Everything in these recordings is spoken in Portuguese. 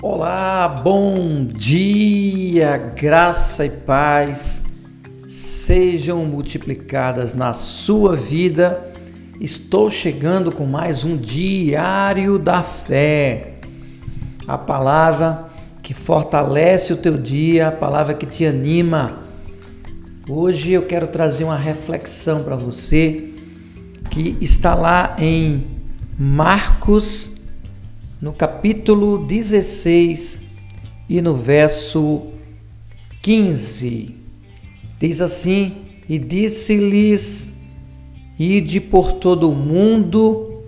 Olá, bom dia, graça e paz sejam multiplicadas na sua vida. Estou chegando com mais um diário da fé. A palavra que fortalece o teu dia, a palavra que te anima. Hoje eu quero trazer uma reflexão para você que está lá em Marcos no capítulo 16 e no verso 15. Diz assim: E disse-lhes: Ide por todo o mundo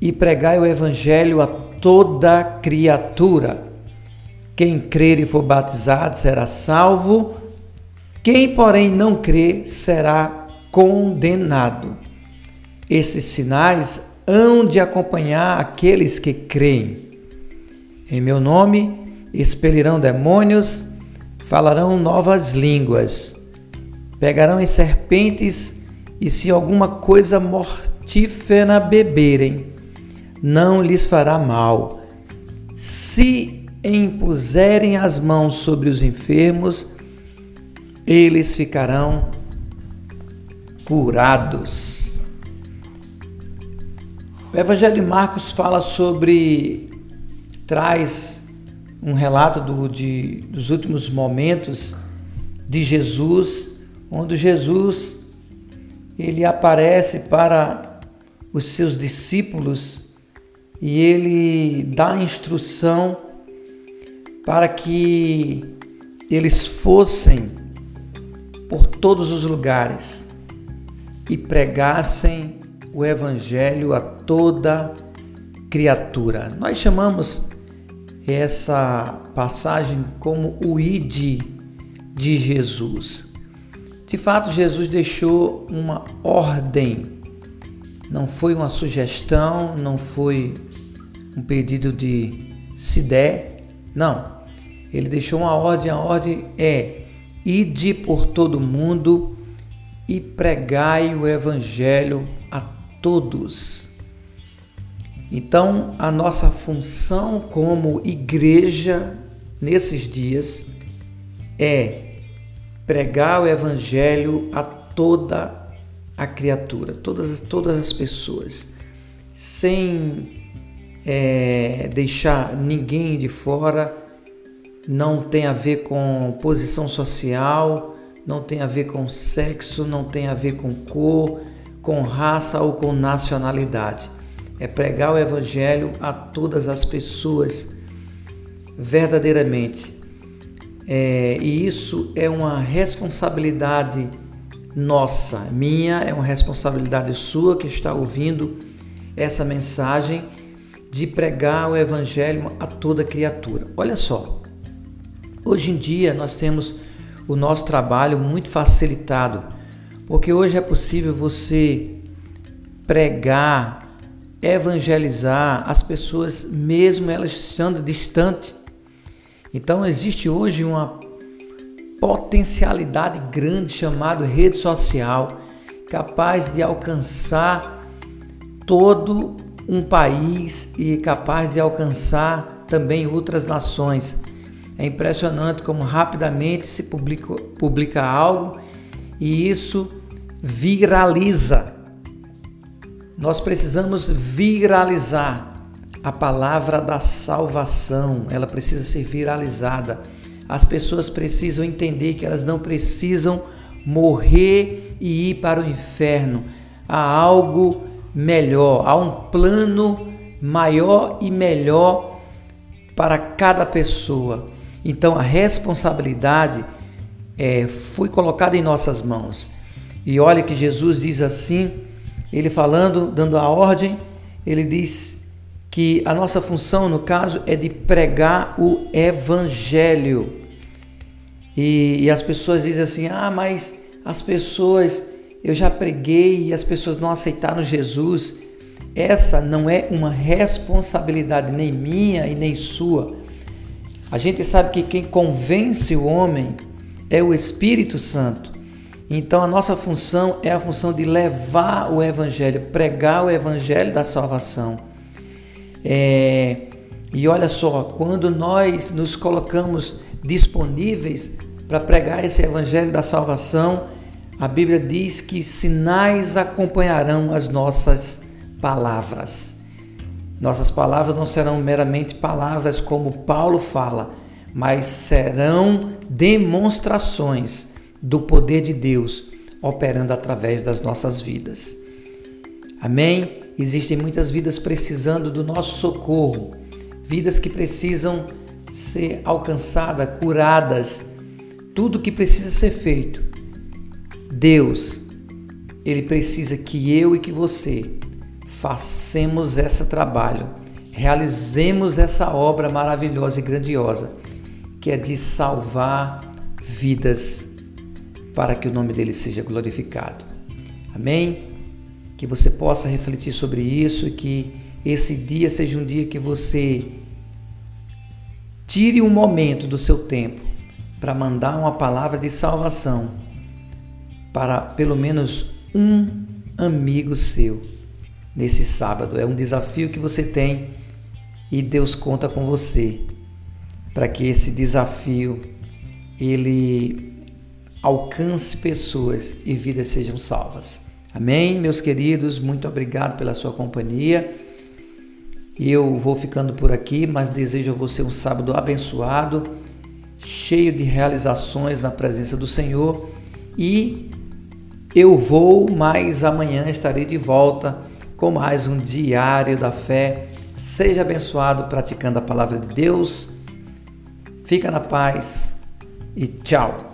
e pregai o evangelho a toda criatura. Quem crer e for batizado será salvo, quem, porém, não crer será condenado. Esses sinais hão de acompanhar aqueles que creem. Em meu nome expelirão demônios, falarão novas línguas, pegarão em serpentes, e se alguma coisa mortífera beberem, não lhes fará mal. Se impuserem as mãos sobre os enfermos, eles ficarão curados. O Evangelho de Marcos fala sobre, traz um relato do, de, dos últimos momentos de Jesus, onde Jesus ele aparece para os seus discípulos e ele dá instrução para que eles fossem por todos os lugares e pregassem o Evangelho a toda criatura. Nós chamamos essa passagem como o ID de Jesus. De fato, Jesus deixou uma ordem, não foi uma sugestão, não foi um pedido de se der, não. Ele deixou uma ordem, a ordem é: ide por todo mundo e pregai o evangelho todos. Então, a nossa função como igreja nesses dias é pregar o evangelho a toda a criatura, todas, todas as pessoas, sem é, deixar ninguém de fora, não tem a ver com posição social, não tem a ver com sexo, não tem a ver com cor, com raça ou com nacionalidade. É pregar o Evangelho a todas as pessoas, verdadeiramente. É, e isso é uma responsabilidade nossa, minha, é uma responsabilidade sua que está ouvindo essa mensagem de pregar o Evangelho a toda criatura. Olha só, hoje em dia nós temos o nosso trabalho muito facilitado porque hoje é possível você pregar, evangelizar as pessoas, mesmo elas estando distante. Então existe hoje uma potencialidade grande chamada rede social, capaz de alcançar todo um país e capaz de alcançar também outras nações. É impressionante como rapidamente se publica, publica algo e isso viraliza. Nós precisamos viralizar a palavra da salvação, ela precisa ser viralizada. As pessoas precisam entender que elas não precisam morrer e ir para o inferno. Há algo melhor, há um plano maior e melhor para cada pessoa. Então a responsabilidade é, foi colocada em nossas mãos. E olha que Jesus diz assim, ele falando, dando a ordem, ele diz que a nossa função, no caso, é de pregar o evangelho. E, e as pessoas dizem assim: ah, mas as pessoas, eu já preguei e as pessoas não aceitaram Jesus. Essa não é uma responsabilidade nem minha e nem sua. A gente sabe que quem convence o homem é o Espírito Santo. Então a nossa função é a função de levar o Evangelho, pregar o Evangelho da salvação. É, E olha só, quando nós nos colocamos disponíveis para pregar esse evangelho da salvação, a Bíblia diz que sinais acompanharão as nossas palavras. Nossas palavras não serão meramente palavras como Paulo fala, mas serão demonstrações do poder de Deus operando através das nossas vidas. Amém? Existem muitas vidas precisando do nosso socorro, vidas que precisam ser alcançadas, curadas, tudo que precisa ser feito. Deus, Ele precisa que eu e que você façamos esse trabalho, realizemos essa obra maravilhosa e grandiosa, que é de salvar vidas para que o nome dele seja glorificado. Amém? Que você possa refletir sobre isso e que esse dia seja um dia que você tire um momento do seu tempo para mandar uma palavra de salvação para pelo menos um amigo seu nesse sábado. É um desafio que você tem e Deus conta com você para que esse desafio ele alcance pessoas e vidas sejam salvas. Amém, meus queridos, muito obrigado pela sua companhia. Eu vou ficando por aqui, mas desejo a você um sábado abençoado, cheio de realizações na presença do Senhor e eu vou, mas amanhã estarei de volta com mais um Diário da Fé. Seja abençoado praticando a palavra de Deus. Fica na paz e tchau.